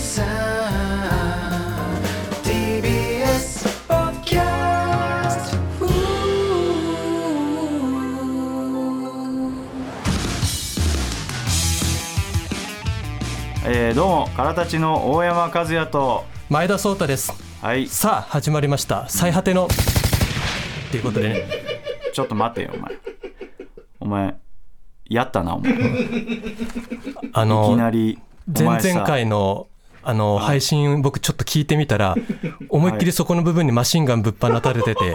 さん。TBS ポッキャストえーどうもからたちの大山和也と。前田壮太です。はい。さあ始まりました。最果ての。っていうことで。ね。ちょっと待てよお前。お前やったなお前。いきあのなりお前々回のあの配信僕ちょっと聞いてみたら 思いっきりそこの部分にマシンガンぶっ放たれてて。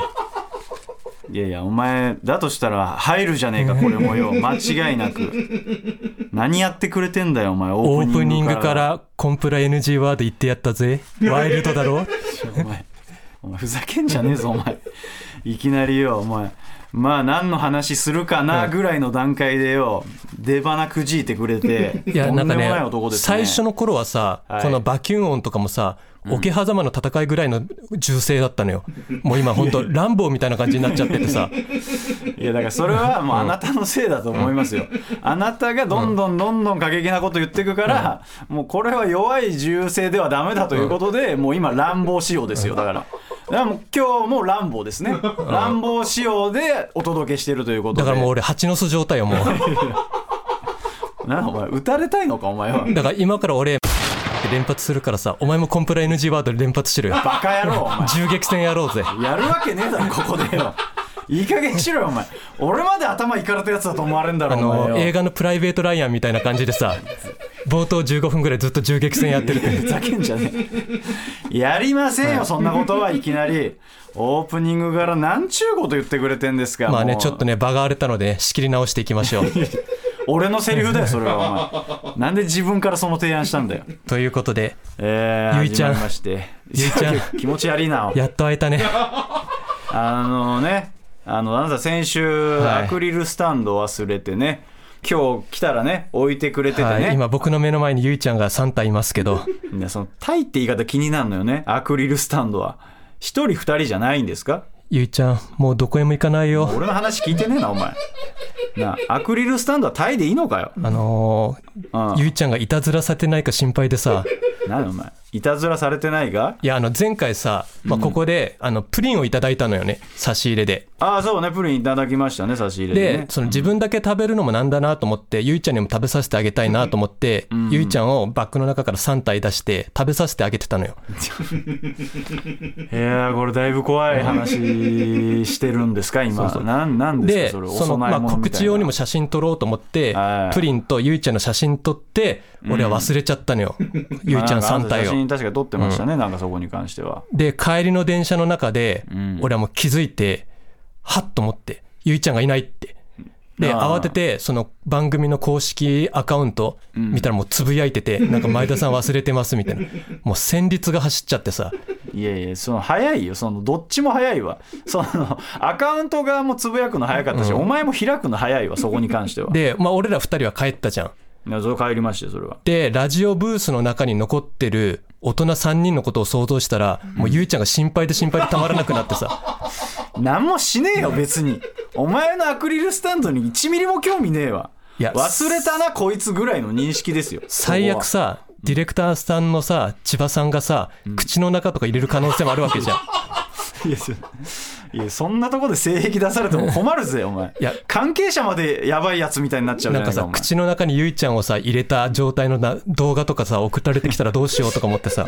いやいやお前だとしたら入るじゃねえかこれもよ。間違いなく。何やってくれてんだよお前オオープニングからコンプラ NG ワード言ってやったぜ。ワイルドだろ？お前お前ふざけんじゃねえぞお前。いきなりよお前まあ何の話するかなぐらいの段階でよ出花くじいてくれていやなんかね最初の頃はさ、はい。このバキュン音とかもさ桶狭間の戦いぐらいの銃声だったのよ。もう今本当ランボーみたいな感じになっちゃっててさ。いやだからそれはもうあなたのせいだと思いますよ、あなたがどんどんどんどん過激なこと言っていくから、もうこれは弱い銃声ではダメだということで、もう今乱暴仕様ですよだから。らもう今日も乱暴ですね。乱暴仕様でお届けしてるということで。だからもう俺蜂の巣状態よもう。なんだお前撃たれたいのかお前は。だから今から俺連発するからさお前もコンプラ NG ワード連発しろよ。バカ野郎お前。銃撃戦やろうぜ。やるわけねえだろここでよ。いい加減にしろよお前。俺まで頭いかれたやつだと思われんだろあの映画のプライベート・ライアンみたいな感じでさ冒頭15分ぐらいずっと銃撃戦やってるって ふざけんじゃねえ。やりませんよそんなことはいきなり。オープニングからなんちゅうこと言ってくれてんですかまあねもう。ちょっとね場が荒れたので仕切り直していきましょう。俺のセリフだよそれはお前。なんで自分からその提案したんだよ。ということでえー、ゆいちゃん。始まりまして。ゆいちゃん。気持ち悪いなやっと会えたね。あのねあのあなた先週、はい。アクリルスタンド忘れてね今日来たらね置いてくれててね、はい、今僕の目の前にゆいちゃんが3体いますけど。ねその「タイ」って言い方気になるのよね。アクリルスタンドは。一人二人じゃないんですか？ゆいちゃんもうどこへも行かないよ。俺の話聞いてねえなお前。なあアクリルスタンドはタイでいいのかよ。あのーうんゆいちゃんがいたずらされてないか心配でさ。何だお前。いたずらされてないが？いやあの前回さ、まあ、ここで、あのプリンをいただいたのよね差し入れで。ああそうねプリンいただきましたね差し入れでで、ねその自分だけ食べるのもなんだなと思って、ゆいちゃんにも食べさせてあげたいなと思って、ゆいちゃんをバッグの中から3体出して食べさせてあげてたのよ。いやーこれだいぶ怖い話してるんですか？今。なんなんですで、かそれおその、まあ、告知用にも写真撮ろうと思っては、い。プリンとゆいちゃんの写真撮って、俺は忘れちゃったのよ。ゆいちゃん3体写を。真確か撮ってましたね、なんかそこに関しては。で、帰りの電車の中で、俺はもう気づいて、はっと思って、ゆいちゃんがいないって。で、慌てて、その番組の公式アカウント見たらもうつぶやいてて、なんか前田さん忘れてますみたいな。もう旋律が走っちゃってさ。いやいやその早いよそのどっちも早いわそのアカウント側もつぶやくの早かったし、お前も開くの早いわそこに関してはで、まあ俺ら二人は帰ったじゃん。いやそれ帰りましたよそれはで、ラジオブースの中に残ってる大人3人のことを想像したら、もうゆいちゃんが心配で心配でたまらなくなってさ。何もしねえよ別に。お前のアクリルスタンドに1ミリも興味ねえわ。いや忘れたなこいつぐらいの認識ですよ。最悪さ、ディレクターさんのさ、千葉さんがさ、口の中とか入れる可能性もあるわけじゃん。いやいやそんなとこで性癖出されても困るぜお前。いや関係者までやばいやつみたいになっちゃうじなんかさゃないかお前。口の中にゆいちゃんをさ入れた状態のな動画とかさ送られてきたらどうしようとか思ってさ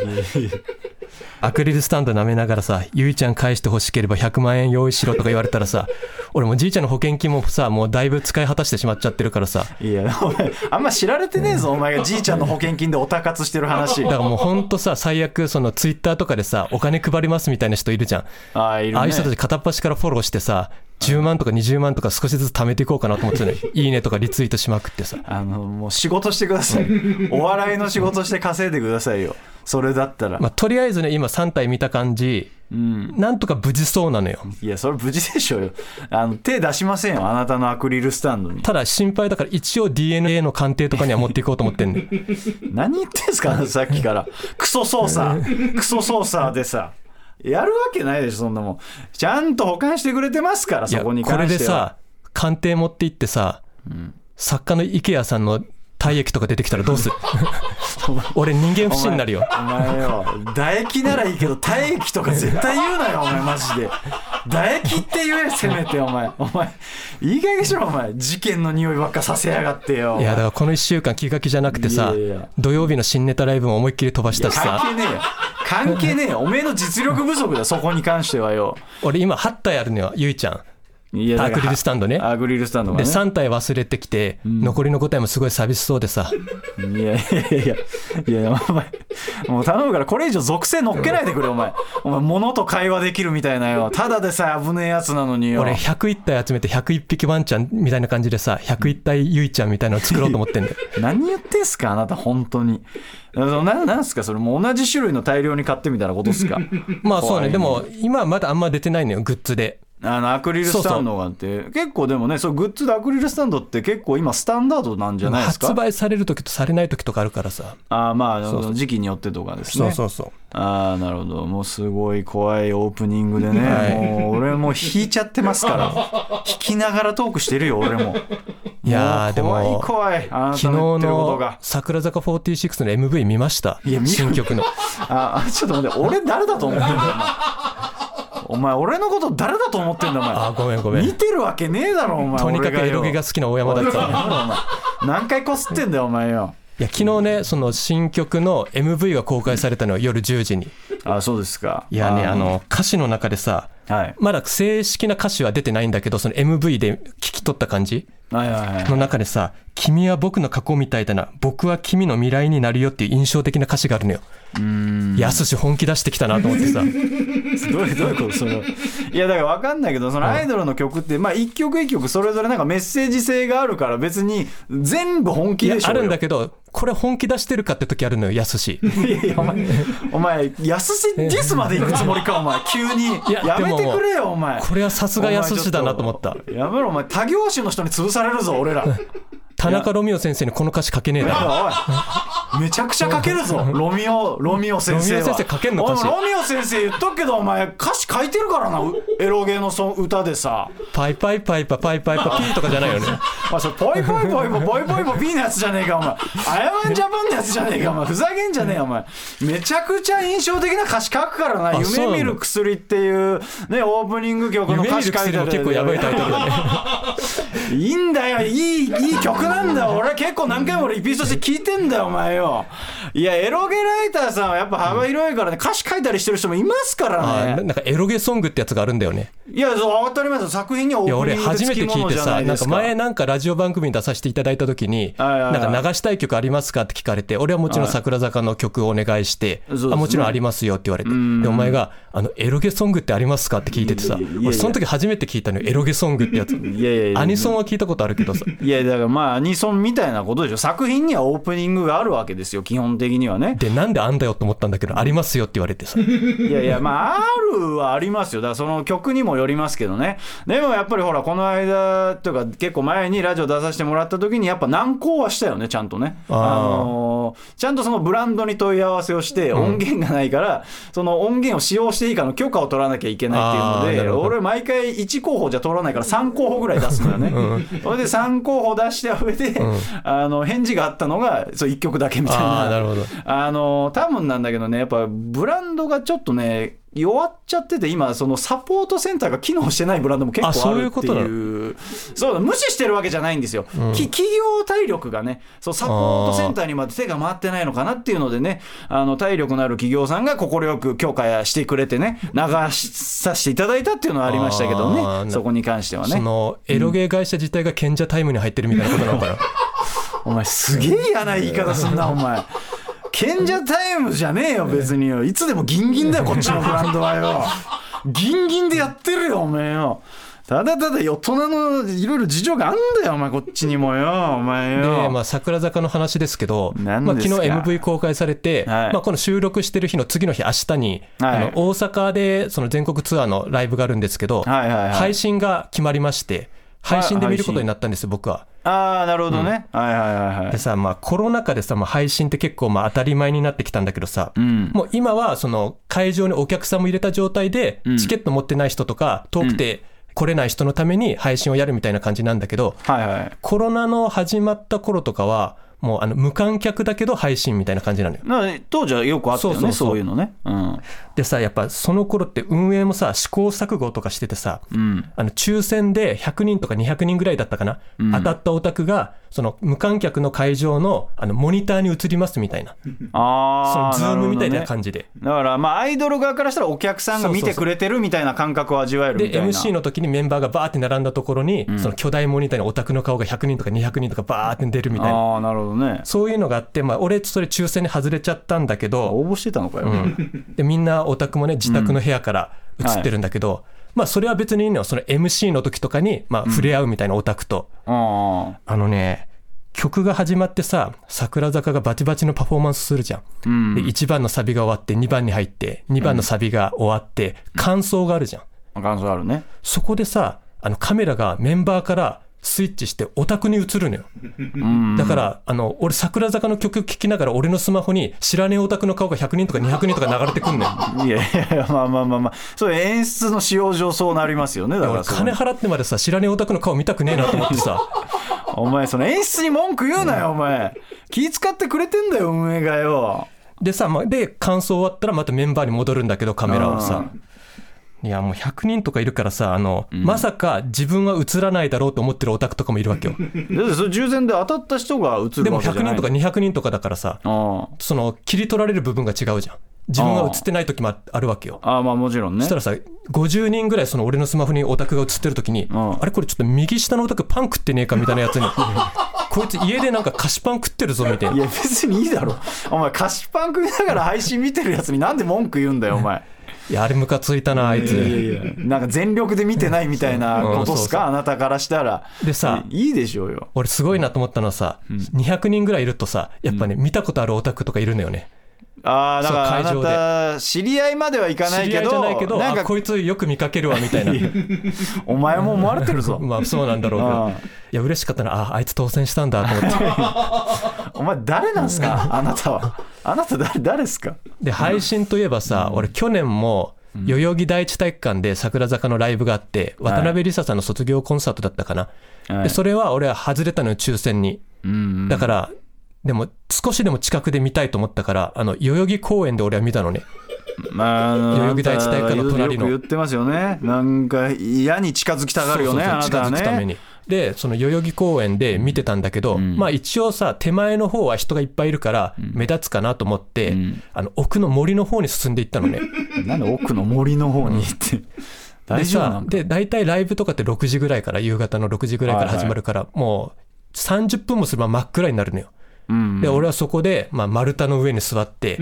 アクリルスタンド舐めながらさゆいちゃん返してほしければ100万円用意しろとか言われたらさ俺もじいちゃんの保険金もさもうだいぶ使い果たしてしまっちゃってるからさ。いやお前あんま知られてねえぞお前がじいちゃんの保険金でおたかつしてる話。だからもうほんとさ最悪そのツイッターとかでさお金配りますみたいな人いるじゃん。ああいるね。ああいう人たち片っ端からフォローしてさ10万とか20万とか少しずつ貯めていこうかなと思ってたのに いいねとかリツイートしまくってさ。あのもう仕事してください。お笑いの仕事して稼いでくださいよ。それだったら、まあ、とりあえずね今3体見た感じうん。なんとか無事そうなのよ。いやそれ無事でしょうよ。あの手出しませんよあなたのアクリルスタンドに。ただ心配だから一応 DNA の鑑定とかには持っていこうと思ってんね 何言ってんすかさっきから。クソ操作。クソ操作でさやるわけないでしょそんなもん。ちゃんと保管してくれてますからそこにこれ関しては。でさ鑑定持って行ってさ、作家の池谷さんの体液とか出てきたらどうする？俺人間不信になるよ。お前よ。唾液ならいいけど体液とか絶対言うなよお前マジで。唾液って言えせめてお前。お前いい加減にしろお前。事件の匂いばっかさせやがってよ。いやだからこの1週間気が気じゃなくてさ土曜日の新ネタライブも思いっきり飛ばしたしさ。関係ねえよ。関係ねえよ。おめえの実力不足だよそこに関してはよ。俺今8体あるのよゆいちゃんアクリルスタンドね。アクリルスタンドがでね3体忘れてきて、残りの5体もすごい寂しそうでさ。いやいやいやいやいやお前もう頼むからこれ以上属性乗っけないでくれお前。お前物と会話できるみたいなよ。ただでさえ危ねえやつなのによ。俺101体集めて101匹ワンちゃんみたいな感じでさ101体ゆいちゃんみたいなの作ろうと思ってんだよ。何言ってんすかあなた本当に。ななんすかそれもう同じ種類の大量に買ってみたいなことっすか？まあそうね。でも今はまだあんま出てないのよグッズであのアクリルスタンドがあって結構でもねそうグッズでアクリルスタンドって結構今スタンダードなんじゃないですか？発売される時とされない時とかあるからさ。あーまああの時期によってとかですね。そうそうそう。ああなるほど。もうすごい怖いオープニングでね、はい。もう俺もう引いちゃってますから。弾きながらトークしてるよ俺も。いやーでもう怖い怖い。昨日の桜坂46の MV 見ました？いや新曲の。ああちょっと待って俺誰だと思ってんだよお前俺のこと誰だと思ってんだお前？あごめんごめん。見てるわけねえだろお前。とにかくエロゲが好きな大山だった 何回こすってんだよお前よ。いや昨日ねその新曲の MV が公開されたのよ夜10時に。あそうですか。いやねー。あの歌詞の中でさはい。まだ正式な歌詞は出てないんだけどその MV で聞き取った感じ？の中でさ「君は僕の過去みたいだな。僕は君の未来になるよ」っていう印象的な歌詞があるのよ。やすし本気出してきたなと思ってさ。どういうこと？それいやだから分かんないけどそのアイドルの曲って、まあ一曲一曲それぞれなんかメッセージ性があるから別に全部本気でしょあるんだけけどこれ本気出してるかって時あるのよやすし。ど いやいやお前お前安しディスまで行くつもりかお前。急に。ややめてくれよお前。これはさすがやすしだなと思った。やめろお前。他業種の人に潰されるぞ俺ら。田中ロミオ先生にこの歌詞書けねえなおいめちゃくちゃ書けるぞ ロミオロミオ先生はロミオ先生書けんの歌詞ロミオ先生言っとくけどお前歌詞書いてるからなうエロゲーのそ歌でさパイパイパイパパイパイパピーとかじゃないよねあ、それ、ポイポイポイポイポイポイポイピーのやつじゃねえか、お前。アヤマンジャパンのやつじゃねえか、お前。ふざけんじゃねえよ、お前。めちゃくちゃ印象的な歌詞書くからな。夢見る薬っていう、ね、オープニング曲の歌詞書いてある結構やばいタイトルだねいいんだよ、いい、いい曲なんだよ。俺は結構何回もリピートして聞いてんだよ、お前よ。いや、エロゲライターさんはやっぱ幅広いからね、歌詞書いたりしてる人もいますからね。ななんかエロゲソングってやつがあるんだよね。いや、そう、当たり前です。作品にはオいや俺ープニング初めて聞いて付き物じゃなさなんか。いですか。前なんかラジオ番組に出させていただいた時になんか流したい曲ありますかって聞かれて俺はもちろん桜坂の曲をお願いしてあもちろんありますよって言われて。でお前があのエロゲソングってありますかって聞いててさ俺その時初めて聞いたのよ。エロゲソングってやつ。アニソンは聞いたことあるけどさ。いやだからまあアニソンみたいなことでしょ。作品にはオープニングがあるわけですよ基本的にはね。でなんであんだよと思ったんだけどありますよって言われてさ。いやいやまああるはありますよ。だからその曲にもよりますけどね。でもやっぱりほらこの間とか結構前にラジオ出させてもらった時にやっぱ難航はしたよねちゃんとね。あー。のーちゃんとそのブランドに問い合わせをして音源がないから、その音源を使用していいかの許可を取らなきゃいけないっていうので俺毎回1候補じゃ取らないから3候補ぐらい出すのよね、それで3候補出した上で、あの返事があったのがそう1曲だけみたいな。なるほど。あの多分なんだけどねやっぱブランドがちょっとね弱っちゃってて今そのサポートセンターが機能してないブランドも結あそう構あるっていう。そうだ無視してるわけじゃないんですよ、き企業体力がねそうサポートセンターにまで手が回ってないのかなっていうのでねあの体力のある企業さんが快く許可してくれてね流させていただいたっていうのはありましたけどねそこに関してはそねのエロゲ会社自体が賢者タイムに入ってるみたいなことなのかな？お前すげえ嫌な言い方すんなお前。賢者タイムじゃねえよ別によ。いつでもギンギンだよこっちのブランドはよ。ギンギンでやってるよお前よ。ただただ大人のいろいろ事情があんだよお前こっちにもよお前よ。で、まあ、桜坂の話ですけど、何まあ、昨日 MV 公開されて、はい。まあ、この収録してる日の次の日、明日に、はい。あの大阪でその全国ツアーのライブがあるんですけど、はいはいはい。配信が決まりまして、配信で見ることになったんですよ、僕は。ああなるほどね、はいはいはいはい。でさ、まあ、コロナ禍でさ、まあ、配信って結構まあ当たり前になってきたんだけどさ、ん。もう今はその会場にお客さんも入れた状態で、チケット持ってない人とか、遠くて来れない人のために配信をやるみたいな感じなんだけど、はいはい。コロナの始まった頃とかは、もうあの無観客だけど配信みたいな感じなのよ。当時はよくあったよねそうそうそう。そういうのね。うんでさやっぱその頃って運営もさ試行錯誤とかしててさ、うん。あの抽選で100人とか200人ぐらいだったかな、当たったオタクがその無観客の会場のあのモニターに映りますみたいな。ああそのズームみたいなじ感じで、だからまあアイドル側からしたらお客さんが見てくれてるみたいな感覚を味わえるみでたいな。MC の時にメンバーがバーって並んだところに、その巨大モニターにオタクの顔が100人とか200人とかバーって出るみたいな。ああなるほどね。そういうのがあって、まあ、俺それ抽選に外れちゃったんだけど、応募してたのかよ、でみんなオタクもね自宅の部屋から映ってるんだけど、まあそれは別にいいのよその MC の時とかに、まあ、触れ合うみたいなオタクと、ああのね曲が始まってさ桜坂がバチバチのパフォーマンスするじゃん。で1番のサビが終わって2番に入って2番のサビが終わって感想があるじゃん。感想あるね。そこでさあのカメラがメンバーからスイッチしてオタクに映るのよ。うん。だからあの俺桜坂の曲聴きながら俺のスマホに知らねえオタクの顔が100人とか200人とか流れてくんのよ。いやいやまあまあまあまあ。そう演出の使用上そうなりますよねだから金払ってまでさ知らねえオタクの顔見たくねえなと思ってさ。お前その演出に文句言うなよお前。気使ってくれてんだよ運営がよ。でさ、まあ、で感想終わったらまたメンバーに戻るんだけどカメラはさいやもう100人とかいるからさあの、まさか自分は映らないだろうと思ってるオタクとかもいるわけよ。だってそれ従前で当たった人が映でも100るわけじゃない。人とか200人とかだからさあその切り取られる部分が違うじゃん。自分が映ってない時もああるわけよ。あまあもちろんね。そしたらさ50人ぐらいその俺のスマホにオタクが映ってる時に、ん。あれこれちょっと右下のオタクパン食ってねえかみたいなやつに こいつ家でなんか菓子パン食ってるぞみたいいなや別にいいだろ。お前菓子パン食いながら配信見てるやつになんで文句言うんだよお前いやあれムカついたなあいつ。なんか全力で見てないみたいなことっすかあなたからしたら。でさいいでしょうよ。俺すごいなと思ったのはさ、200人ぐらいいるとさやっぱね、見たことあるオタクとかいるのよねああだか会場で。なた知り合いまではいかない知り合いけどじゃないけどなんかあこいつよく見かけるわみたいな。お前も思われてるぞ。まあそうなんだろうけあど。あいや嬉しかったな。ああいつ当選したんだと思って。お前誰なんすか？あなたは。あなた誰誰ですか？で配信といえばさ、俺去年も代々木第一体育館で桜坂のライブがあって渡辺梨沙さんの卒業コンサートだったかな、はい。でそれは俺は外れたのよ抽選に。うん。だからでも少しでも近くで見たいと思ったからあの代々木公園で俺は見たのね。まあ、代々木第一体育館の隣のよく言ってますよね。なんか嫌に近づきたがるよね、そうそうそう。近づくために。でその代々木公園で見てたんだけど、まあ一応さ手前の方は人がいっぱいいるから目立つかなと思って、あの奥の森の方に進んでいったのね。なんで奥の森の方に行って。大で丈夫で大体ライブとかって6時ぐらいから夕方の6時ぐらいから始まるから、もう30分もすれば真っ暗になるのよ。うん。で俺はそこで、まあ、丸太の上に座って、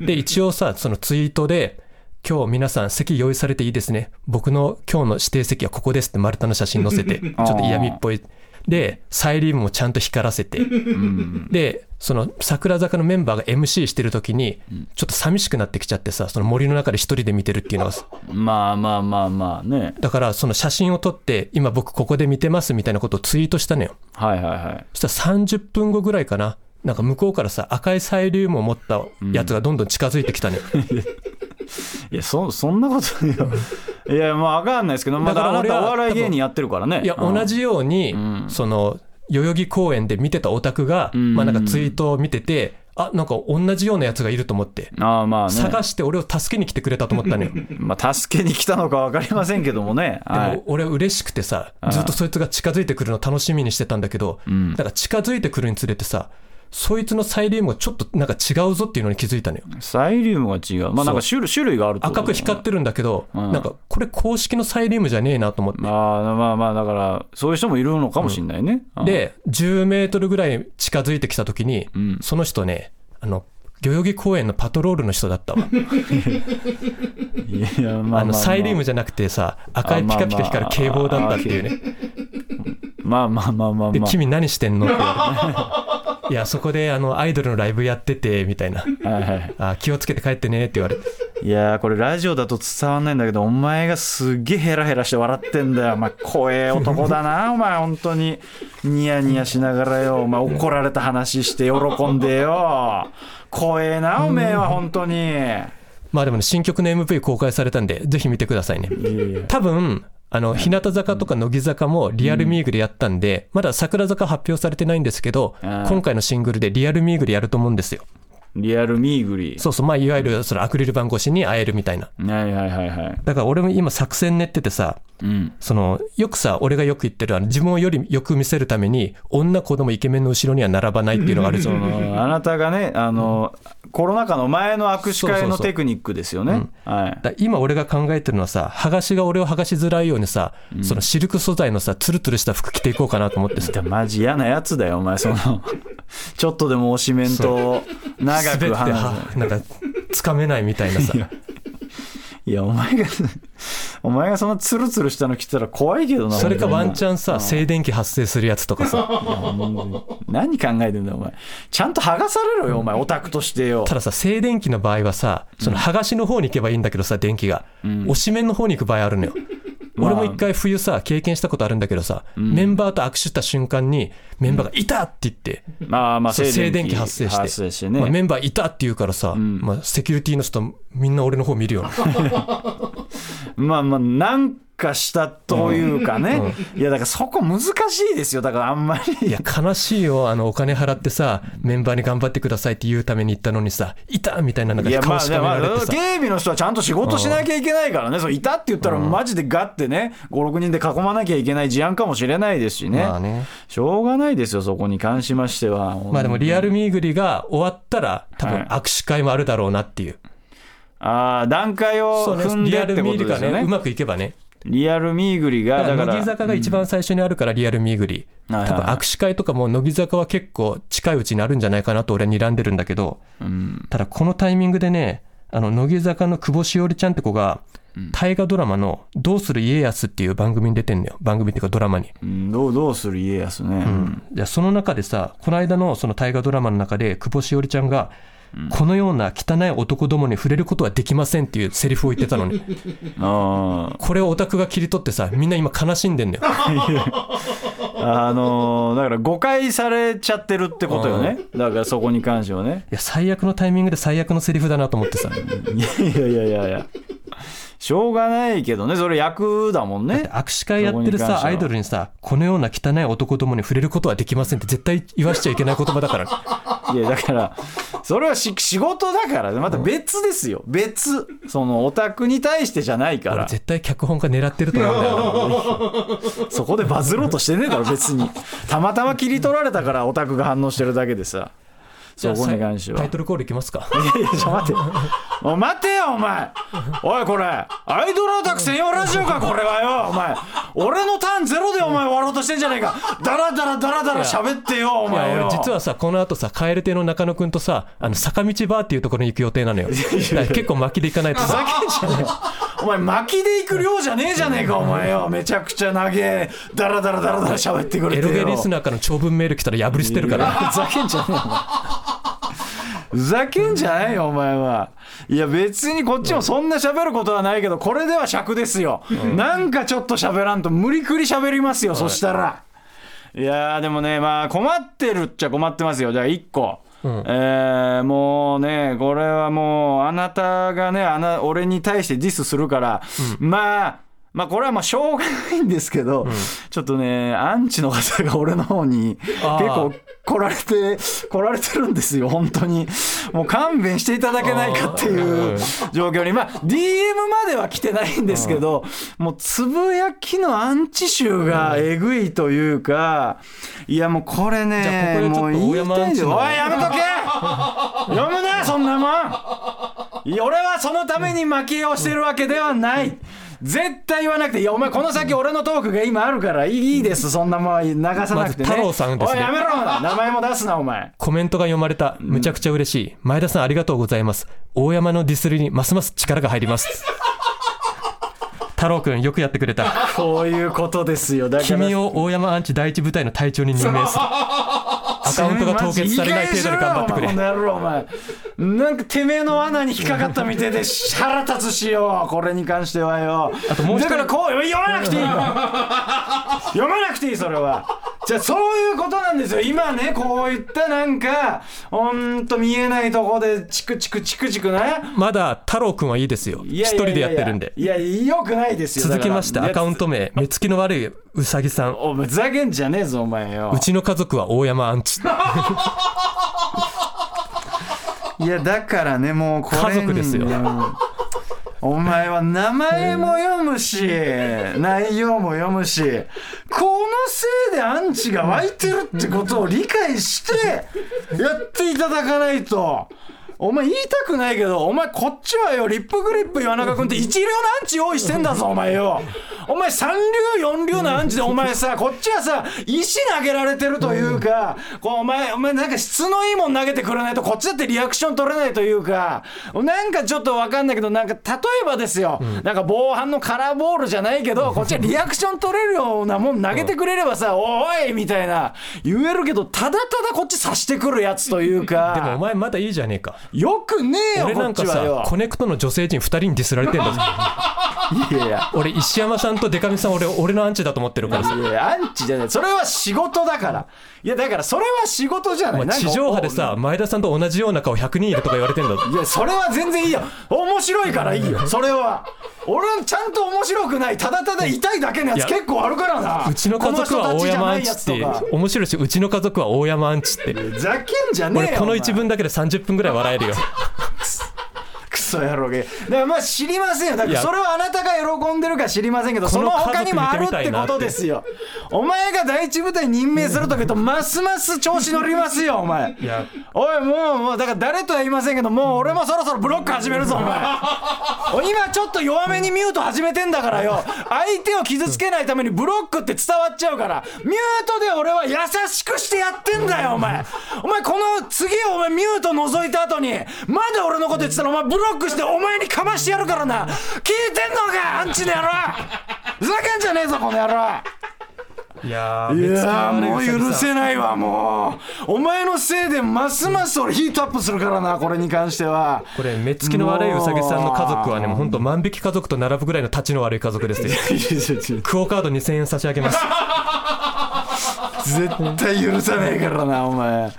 で一応さそのツイートで「今日皆さん席用意されていいですね。僕の今日の指定席はここです」って丸太の写真載せてちょっと嫌味っぽい。でサイリウムもちゃんと光らせて、でその桜坂のメンバーが MC してる時にちょっと寂しくなってきちゃってさその森の中で一人で見てるっていうのがまあまあまあまあね。だからその写真を撮って今僕ここで見てますみたいなことをツイートしたのよ。はいはいはい。そしたら30分後ぐらいかななんか向こうからさ赤いサイリウムを持ったやつがどんどん近づいてきたのよ、いや、そそんなことないよ。いや、まあわかんないですけど、まだあなだから俺はたお笑い芸人やってるからね。いやうん同じように、その代々木公園で見てたオタクが、んまあなんかツイートを見ててあなんか同じようなやつがいると思ってああまあね。探して俺を助けに来てくれたと思ったのよで まあ助けに来たのか分かりませんけどもね。はいも。俺は嬉しくてさずっとそいつが近づいてくるの楽しみにしてたんだけど、なんか近づいてくるにつれてさそいつのサイリウムがちょっとなんか違うぞっていうのに気づいたのよ。サイリウムが違う。まあなんか種類種類があるってこと赤く光ってるんだけど、ん。なんかこれ公式のサイリウムじゃねえなと思って、まあまあまあだからそういう人もいるのかもしれないね。うん、で10メートルぐらい近づいてきた時に、ん。その人ねあの代々木公園のパトロールの人だったわ。いやまあまあまああ。のサイリウムじゃなくてさ赤いピカピカ光る警棒だったっていうね。まあまあまあ。まあでまあ。君何してんのって言われていやそこであのアイドルのライブやっててみたいな。はいはい。あ気をつけて帰ってねって言われて。いやーこれラジオだと伝わんないんだけどお前がすっげえヘラヘラして笑ってんだよ。お前怖え男だなお前本当に。ニヤニヤしながらよ。お前怒られた話して喜んでよ。怖えなおめえは本当に。まあでもね新曲の MV 公開されたんでぜひ見てくださいね。多分あの日向坂とか乃木坂もリアルミーグでやったんで、まだ桜坂発表されてないんですけど、今回のシングルでリアルミーグでやると思うんですよ。リアルミーグリ。そうそう、まあ、いわゆるそのアクリル板越しに会えるみたいな。はいはいはいはいだから俺も今作戦練っててさ、うん。そのよくさ俺がよく言ってるあの自分をよりよく見せるために女子供イケメンの後ろには並ばないっていうのがあるじゃあなたがねあの、コロナ禍の前の握手会のテクニックですよね。今俺が考えてるのはさ剥がしが俺を剥がしづらいようにさ、そのシルク素材のさツルツルした服着ていこうかなと思ってさ。マジ嫌なやつだよお前その。ちょっとでも推しメントを長く話はなんかつかめないみたいなさいやお前が お前がそのツルツルしたの着てたら怖いけどなそれかワンチャャンさ静電気発生するやつとかさ。何考えてんだよお前。ちゃんと剥がされろよお前オタクとしてよ。たださ静電気の場合はさその剥がしの方に行けばいいんだけどさ電気が、推しメンの方に行く場合あるのよ。まあ俺も一回冬さ経験したことあるんだけどさ、メンバーと握手した瞬間にメンバーが「いた!」って言って、まあまあ静電気発生して発生してね、まあ、メンバーいたって言うからさ、まあ、セキュリティの人みんな俺の方見るよね。まあまあなんかしたというかね、いやだからそこ難しいですよ。だからあんまり。いや悲しいよあのお金払ってさメンバーに頑張ってくださいって言うために言ったのにさ「いた!」みたいななんか顔しかれてさ、警備の人はちゃんと仕事しなきゃいけないからね、そういたって言ったらマジでガッてね56人で囲まなきゃいけない事案かもしれないですしね,、まあね。しょうがないですよそこに関しましては。まあでもリアルミーグリが終わったら多分はい。握手会もあるだろうなっていう、ああ段階を踏んでってことですよね。ねうまくいけばねリアルミーグリがだからら乃木坂が一番最初にあるからリアルミーグリ、はいはい多分握手会とかも乃木坂は結構近いうちにあるんじゃないかなと俺は睨んでるんだけど、ただこのタイミングでねあの乃木坂の久保しおりちゃんって子が大河ドラマの「どうする家康」っていう番組に出てんのよ。番組っていうかドラマに。うん。どうどうする家康ね、じゃあその中でさこの間のその大河ドラマの中で久保しおりちゃんが、このような汚い男どもに触れることはできませんっていうセリフを言ってたのに。あこれをオタクが切り取ってさみんな今悲しんでんのよ。あのーだから誤解されちゃってるってことよね。だからそこに関してはね。いや最悪のタイミングで最悪のセリフだなと思ってさ。いやいやいやいやしょうがないけどね。それ役だもんね。握手会やってるさアイドルにさこのような汚い男どもに触れることはできませんって絶対言わしちゃいけない言葉だから。いやだからそれはし仕事だからまた別ですよ。別。そのオタクに対してじゃないから。俺絶対脚本家狙ってると思うんだよ。な そこでバズろうとしてねえだろ別に。たまたま切り取られたからオタクが反応してるだけでさそこに関してはタイトルコールいきますかいやいや、ちょ、待て。おい待てよ、お前。おい、これ。アイドルオタク専用ラジオか、これはよ、お前。俺のターンゼロでお前終わろうとしてんじゃねえか。ダラダラダラダラ喋ってよ、おいや前よ。俺実はさこの後さ蛙亭の中野くんとさあの坂道バーっていうところに行く予定なのよ結構巻きで行かないとふざさけんじゃねお前巻きで行く量じゃねえじゃねえかお前よ。めちゃくちゃ長えダラダラダラダラ喋ってくれてよ。エロゲリスナーからの長文メール来たら破り捨てるから。ふざけんじゃねえよお前。ふざけんじゃないよお前は。いや別にこっちもそんな喋ることはないけどこれでは尺ですよ、なんかちょっと喋らんと無理くり喋りますよ、そしたら。い。やーでもねまあ困ってるっちゃ困ってますよ。じゃあ1個、えーもうねこれはもうあなたがねあな俺に対してディスするから、まあまあこれはまあしょうがないんですけど、ちょっとねアンチの方が俺の方に結構来られて来られてるんですよ本当に。もう勘弁していただけないかっていう状況に。まあ DM までは来てないんですけどもうつぶやきのアンチ集がえぐいというかいやもうこれねここもう言いたいんだよ。大山アンチのおいやめとけ！読むなそんなもん。俺はそのために負けをしてるわけではない絶対言わなくていい。やお前この先俺のトークが今あるからいいです。そんなもん流さなくてね。まず太郎さんですね。おいやめろ。名前も出すなお前。コメントが読まれた。むちゃくちゃ嬉しい。前田さんありがとうございます。大山のディスりにますます力が入ります。太郎くんよくやってくれた。こういうことですよ。だから。君を大山アンチ第一部隊の隊長に任命するアカウントが凍結されない程度に頑張ってくれ。なんかてめえの罠に引っかかったみてえで 腹立つしよこれに関してはよ。あともうだからこう読まなくていい読まなくていいそれはじゃあそういうことなんですよ。今ねこういったなんかほんと見えないとこでチクチクチクチクね。まだ太郎くんはいいですよ。一人でやってるんで。いやよくないですよ。続きましてアカウントト名目つきの悪いうさぎさん。お前ふざけんじゃねえぞお前よ。うちの家族は大山アンチ。いやだからねもうこれ家族ですよ お前は名前も読むし内容も読むしこのせいでアンチが湧いてるってことを理解してやっていただかないと。お前言いたくないけど、お前こっちはよ、リップグリップ岩中君って一流のアンチ用意してんだぞ、お前よ。お前三流四流のアンチで、お前さ、こっちはさ、石投げられてるというか、こうお前、お前なんか質のいいもん投げてくれないと、こっちだってリアクション取れないというか、なんかちょっとわかんないけど、なんか例えばですよ、なんか防犯のカラーボールじゃないけど、こっちはリアクション取れるようなもん投げてくれればさ、おいみたいな言えるけど、ただただこっち刺してくるやつというか。でもお前まだいいじゃねえかよくねえよ、俺なんかさ。コネクトの女性陣2人にディスられてんだぞ いやいや。俺石山さんとデカミさん俺俺のアンチだと思ってるからさいやいやアンチじゃない。それは仕事だから。いや、だからそれは仕事じゃない。地上波でさ前田さんと同じような顔100人いるとか言われてんだぞいや、それは全然いいよ。面白いからいいよ。それは。俺はちゃんと面白くない。ただただ痛いだけのやつ結構あるからな。うちの家族は大山アンチって面白いしうちの家族は大山アンチってふざけんじゃねえよ。俺この一文だけで30分ぐらい笑えるよクソ野郎げ。だからまあ知りませんよ。だからそれはあなたが喜んでるか知りませんけど、その他にもあるってことですよ。お前が第一部隊に任命するときと、ますます調子乗りますよ、お前。おい、もう、もう、だから誰とは言いませんけど、もう俺もそろそろブロック始めるぞ、お前。今ちょっと弱めにミュート始めてんだからよ。相手を傷つけないためにブロックって伝わっちゃうから、ミュートで俺は優しくしてやってんだよ、お前。お前、この次お前ミュート覗いた後に、まだ俺のこと言ってたら、お前ブロックしてお前にかましてやるからな。聞いてんのか、アンチの野郎。ふざけんじゃねえぞ、この野郎。いやいやーもう許いせないわもう。お前のせいでますます俺ヒートアップするからなこれに関しては。これ目つきの悪いうさぎさんの家族はねもう。ほんと万引き家族と並ぶぐらいの立ちの悪い家族ですよクオカード2000円差し上げます。絶対許さねえからなお前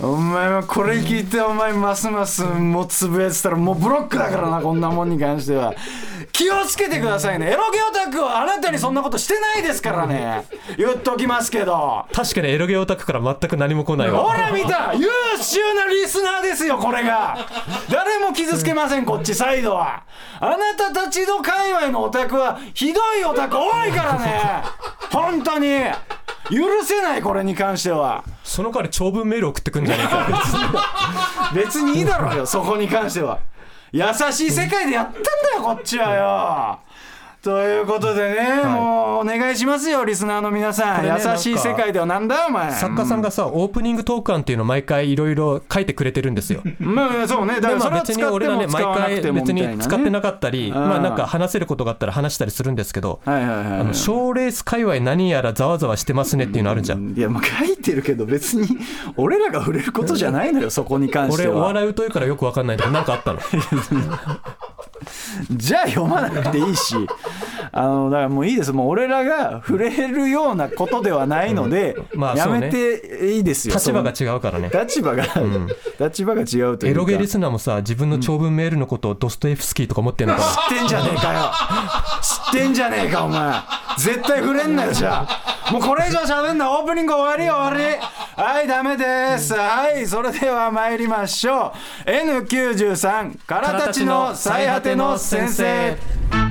お前はこれ聞いてお前ますますもうつぶやいてたらもうブロックだからなこんなもんに関しては。気をつけてくださいね。エロゲオタクはあなたにそんなことしてないですからね。言っときますけど。確かにエロゲオタクから全く何も来ないほわら見た。優秀なリスナーですよこれが。誰も傷つけませんこっちサイドは。あなたたちの界隈のオタクはひどいオタク多いからね。本当に許せないこれに関しては。その代わり長文メール送ってくんじゃねえか。別にいいだろうよそこに関しては。優しい世界でやったんだよこっちはよということでね、もうお願いしますよリスナーの皆さん、ね優しい世界ではなんだお前。作家さんがさオープニングトーク案っていうのを毎回いろいろ書いてくれてるんですよ。まあそうね。だから別に俺らね毎回別に使ってなかったりん。まあなんか話せることがあったら話したりするんですけど賞レース界隈何やらざわざわしてますねっていうのあるじゃん。いやもう書いてるけど別に俺らが触れることじゃないのよそこに関して俺おは笑い疎いからよくわかんないんだけどなんかあったの？じゃあ読まなくていいし。あのだからもういいです。もう俺らが触れるようなことではないので、やまあそうね。めていいですよ。立場がそ違うからね。の立場が、立場が違うというか。エロゲリスナーもさ自分の長文メールのことをドストエフスキーとか思ってんのかな。知ってんじゃねえかよ。知ってんじゃねえかお前。絶対触れんなよじゃあ。もうこれ以上喋んなオープニング終わり終わり。はいダメです。はいそれでは参りましょう。N93 からたちの最果ての先生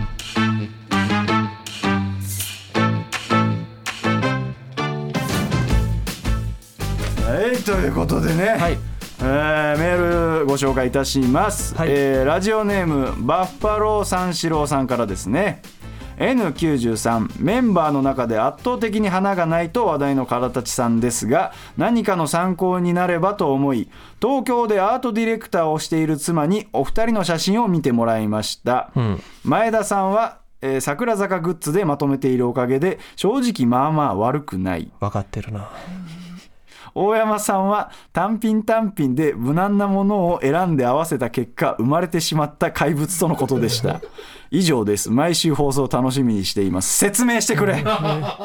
はいということでね、はい。えーメールご紹介いたします、はい。えーラジオネームバッファロー三四郎さんからですね。N93 メンバーの中で圧倒的に花がないと話題の唐立さんですが何かの参考になればと思い東京でアートディレクターをしている妻にお二人の写真を見てもらいました、ん。前田さんは、えー桜坂グッズでまとめているおかげで正直まあまあ悪くない。分かってるな大山さんは単品単品で無難なものを選んで合わせた結果生まれてしまった怪物とのことでした。以上です。毎週放送楽しみにしています。説明してくれ。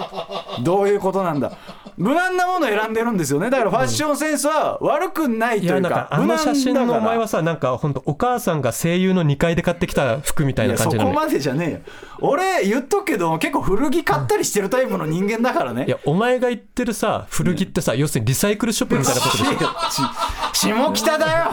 どういうことなんだ無難なものを選んでるんですよね。だからファッションセンスは悪くないといういやなんかか、あの写真のお前はささなんか本当お母さんが声優の2階で買ってきた服みたいな感じなのねこまでじゃねえよ。俺言っとくけど結構古着買ったりしてるタイプの人間だからね。いやお前が言ってるさ古着ってさ要するにリサイクルショップみたいなことでしょ？ち下北だよ。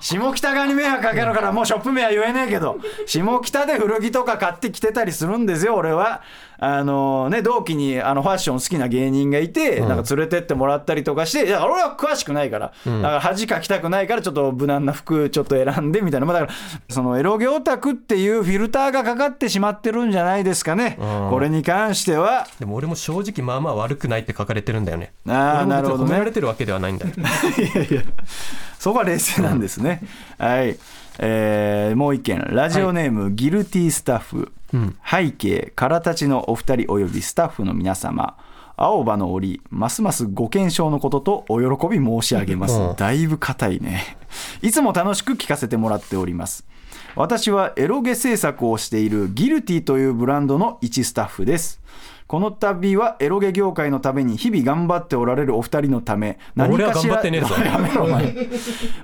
下北側に迷惑かけるからもうショップ名は言えねえけど下北で古着とか買ってきてたりするんですよ俺はあのね同期にあのファッション好きな芸人がいて、なんか連れてってもらったりとかしていや俺は詳しくないから、だから恥かきたくないからちょっと無難な服ちょっと選んでみたいな、まあ、だからそのエロゲオタクっていうフィルターがかかってしまってるんじゃないですかね、これに関しては。でも俺も正直まあまあ悪くないって書かれてるんだよね。ああなるほどね。褒められてるわけではないんだよ。いやいや、そこは冷静なんですね。はい。えーもう一件、ラジオネーム、ギルティスタッフ、背景、からたちのお二人およびスタッフの皆様、青葉の折、ますますご健勝のこととお喜び申し上げますうん。だいぶ硬いね。いつも楽しく聞かせてもらっております。私はエロゲ制作をしているギルティというブランドの一スタッフです。この度はエロゲ業界のために日々頑張っておられるお二人のため俺は頑張ってねえぞ。やめろお前。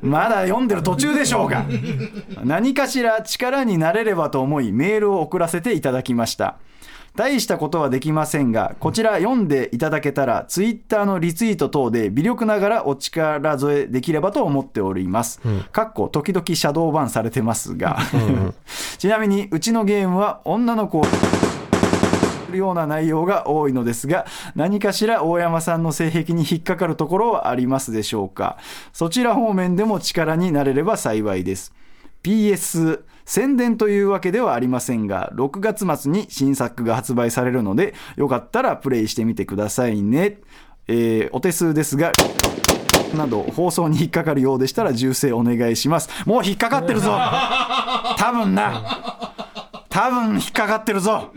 まだ読んでる途中でしょうが 何かしら力になれればと思いメールを送らせていただきました。大したことはできませんがこちら読んでいただけたらツイッターのリツイート等で微力ながらお力添えできればと思っております、かっこ時々シャドーバンされてますが、ちなみにうちのゲームは女の子をるような内容が多いのですが何かしら大山さんの性癖に引っかかるところはありますでしょうか？そちら方面でも力になれれば幸いです。PS 宣伝というわけではありませんが6月末に新作が発売されるのでよかったらプレイしてみてくださいね、えーお手数ですがなど放送に引っかかるようでしたら銃声お願いします。もう引っかかってるぞ。多分な。多分引っかかってるぞ。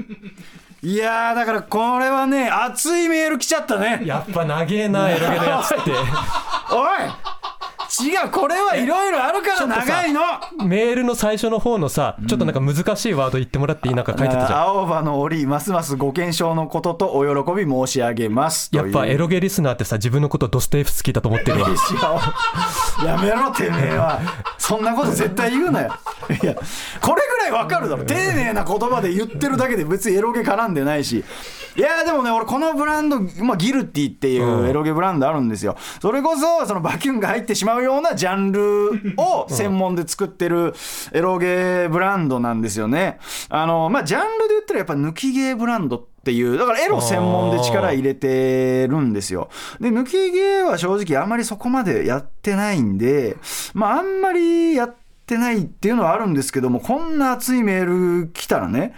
いやーだからこれはね熱いメール来ちゃったね。やっぱ長えなエロゲのやつって。おい違うこれはいろいろあるから長いの。メールの最初の方のさちょっとなんか難しいワード言ってもらっていい？なんか書いてたじゃん。青葉の折ますますご健勝のこととお喜び申し上げます。やっぱエロロゲリスナーってさ自分のことドステーフスキーだと思ってるわやめろてめえはそんなこと絶対言うなよ。いやこれぐらいわかるだろ。丁寧な言葉で言ってるだけで別にエロゲ絡んでないし。いやでもね俺このブランド、まあ、ギルティっていうエロゲブランドあるんですよ。それこそそのバキュンが入ってしまうようなジャンルを専門で作ってるエロゲブランドなんですよね。あのまあジャンルで言ったらやっぱ抜きゲーブランドっていうだからエロ専門で力入れてるんですよ。で抜きゲーは正直あんまりそこまでやってないんでまああんまりやってないっていうのはあるんですけどもこんな熱いメール来たらね、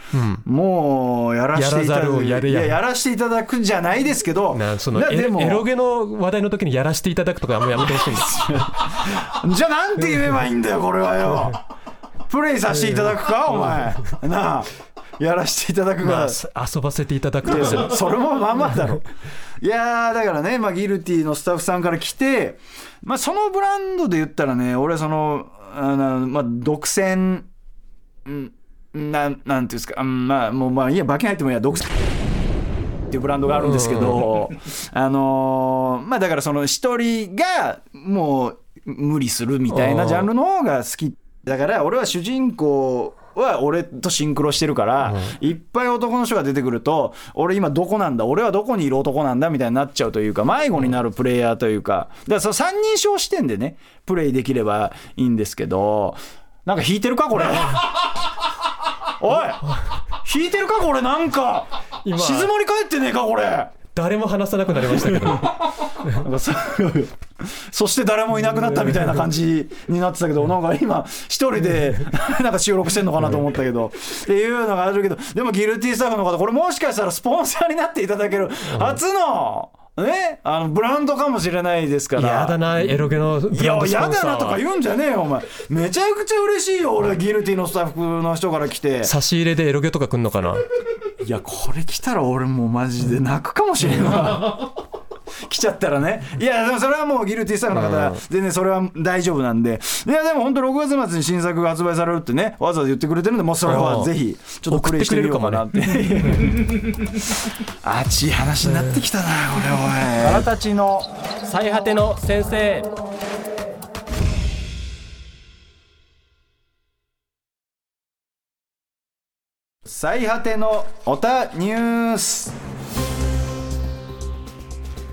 もうやらせていただやらざるをやるや。ややらせていただくんじゃないですけどなそのでもエロゲの話題の時にやらせていただくとかもうやめてほしいんです じゃあなんて言えばいいんだよこれはよ。プレイさせていただくかお前。なあやらせていただくか。らまあす遊ばせていただくとそれもまあまあだろ。いやーだからね、まあ、ギルティのスタッフさんから来て、まあ、そのブランドで言ったらね俺そのあの、まあ、独占んなんなんていうんですかうんまあもうまあいいや馬券入ってもいいや独占っていうブランドがあるんですけど、あのーまあだからその一人がもう無理するみたいなジャンルの方が好き。だから俺は主人公は俺とシンクロしてるから、いっぱい男の人が出てくると俺今どこなんだ？俺はどこにいる男なんだみたいになっちゃうというか迷子になるプレイヤーというか。だからその三人称視点でねプレイできればいいんですけどなんか引いてるか？これ。おい！引いてるか？これなんか。今。静まり返ってねえか？これ誰も話さなくなりましたけど。なんかそそして誰もいなくなったみたいな感じになってたけどなんか今一人でなんか収録してんのかなと思ったけどっていうのがあるけどでもギルティスタッフの方これもしかしたらスポンサーになっていただける初のねあのブランドかもしれないですから。やだなエロゲのブいやランドスポやンサーは。だなとか言うんじゃねえよお前。めちゃくちゃ嬉しいよ俺ギルティのスタッフの人から来て。差し入れでエロゲとか来んのかないやこれ来たら俺もうマジで泣くかもしれんわ。来ちゃったらね。いやでもそれはもうギルティスタッフの方は全然それは大丈夫なんで。いやでも本当6月末に新作が発売されるってねわざわざ言ってくれてるんでもうそれはぜひちょっとプレイしてみようかなって。あっち い話になってきたなこれおい。腹立ちの最果ての先生最果てのオタニュース。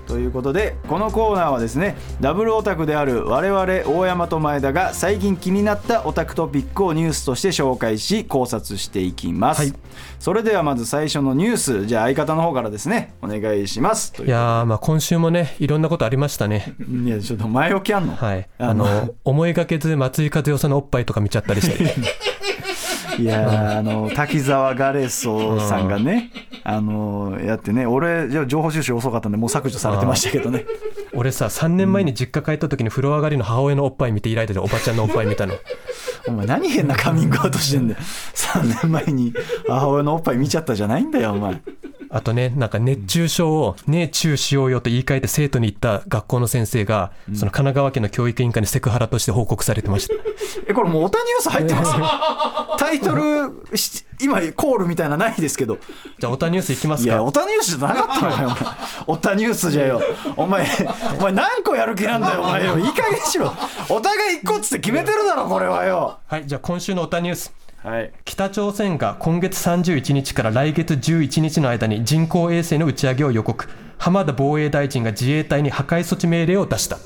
ということでこのコーナーはですねダブルオタクである我々大山と前田が最近気になったオタクトピックをニュースとして紹介し考察していきます、はい。それではまず最初のニュースじゃあ相方の方からですねお願いします。といやーまあ今週もねいろんなことありましたね。いやちょっと前置きあんの、はい。あのあの思いがけず松井和代さんのおっぱいとか見ちゃったりして いやーあの滝沢ガレソさんがね、あのやってね俺じゃあ情報収集遅かったんでもう削除されてましたけどね。俺さ3年前に実家帰った時に風呂上がりの母親のおっぱい見て開いてておばちゃんのおっぱい見たの。お前何変なカミングアウトしてんだよ。3年前に母親のおっぱい見ちゃったじゃないんだよお前あとねなんか熱中症を「ねえチューしようよ」と言い換えて生徒に言った学校の先生がその神奈川県の教育委員会にセクハラとして報告されてました。えこれもうオタニュース入ってますタイトルし今コールみたいなのないですけど。じゃあオタニュースいきまいやすかオタニュースじゃなかったのかよオタニュースじゃよ。お前 お前何個やる気なんだよお前よ。いい加減にしろ。お互い1個っつって決めてるだろこれはよ。はいじゃあ今週のオタニュースはい。北朝鮮が今月31日から来月11日の間に人工衛星の打ち上げを予告。浜田防衛大臣が自衛隊に破壊措置命令を出した。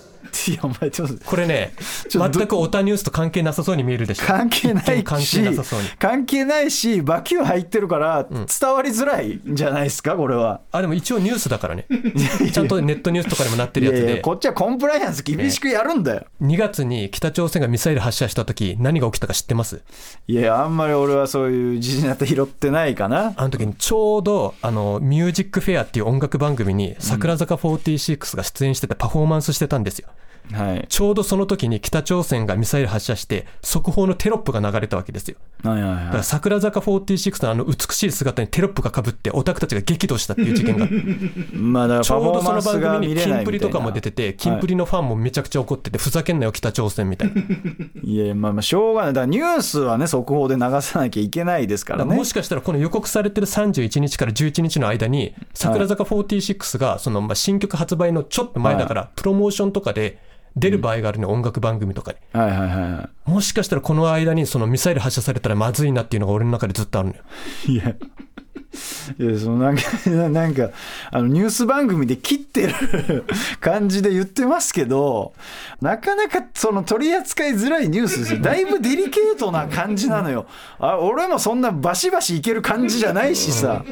いやお前ちょっと。これね全くオタニュースと関係なさそうに見えるでしょ。関係ない関係しなさそうに。関係ないしバキュー入ってるから伝わりづらいんじゃないですかこれは。あでも一応ニュースだからね。ちゃんとネットニュースとかにもなってるやつで。こっちはコンプライアンス厳しくやるんだよ、2月に北朝鮮がミサイル発射した時何が起きたか知ってます？いやあんまり俺はそういう時事ネタ拾ってないかな。あの時にちょうどあのミュージックフェアっていう音楽番組に桜坂46が出演しててパフォーマンスしてたんですよはい。ちょうどその時に北朝鮮がミサイル発射して速報のテロップが流れたわけですよ。はいはいだからは桜坂46のあの美しい姿にテロップがかぶってオタクたちが激怒したっていう事件が。い まあだからちょうどその番組にキンプリとかも出ててキンプリのファンもめちゃくちゃ怒っててふざけんなよ北朝鮮みたいな。いやまあまあしょうがない。だからニュースはね速報で流さなきゃいけないですからね。らもしかしたらこの予告されてる31日から11日の間に桜坂46がそのまあ新曲発売のちょっと前だからプロモーションとかで出る場合があるね音楽番組とかに。はいはいはもしかしたらこの間にそのミサイル発射されたらまずいなっていうのが俺の中でずっとあるのよ。いいやいやそのなんか なんかあのニュース番組で切ってる感じで言ってますけどなかなかその取り扱いづらいニュースですよ。だいぶデリケートな感じなのよ。あ俺もそんなバシバシいける感じじゃないしさ。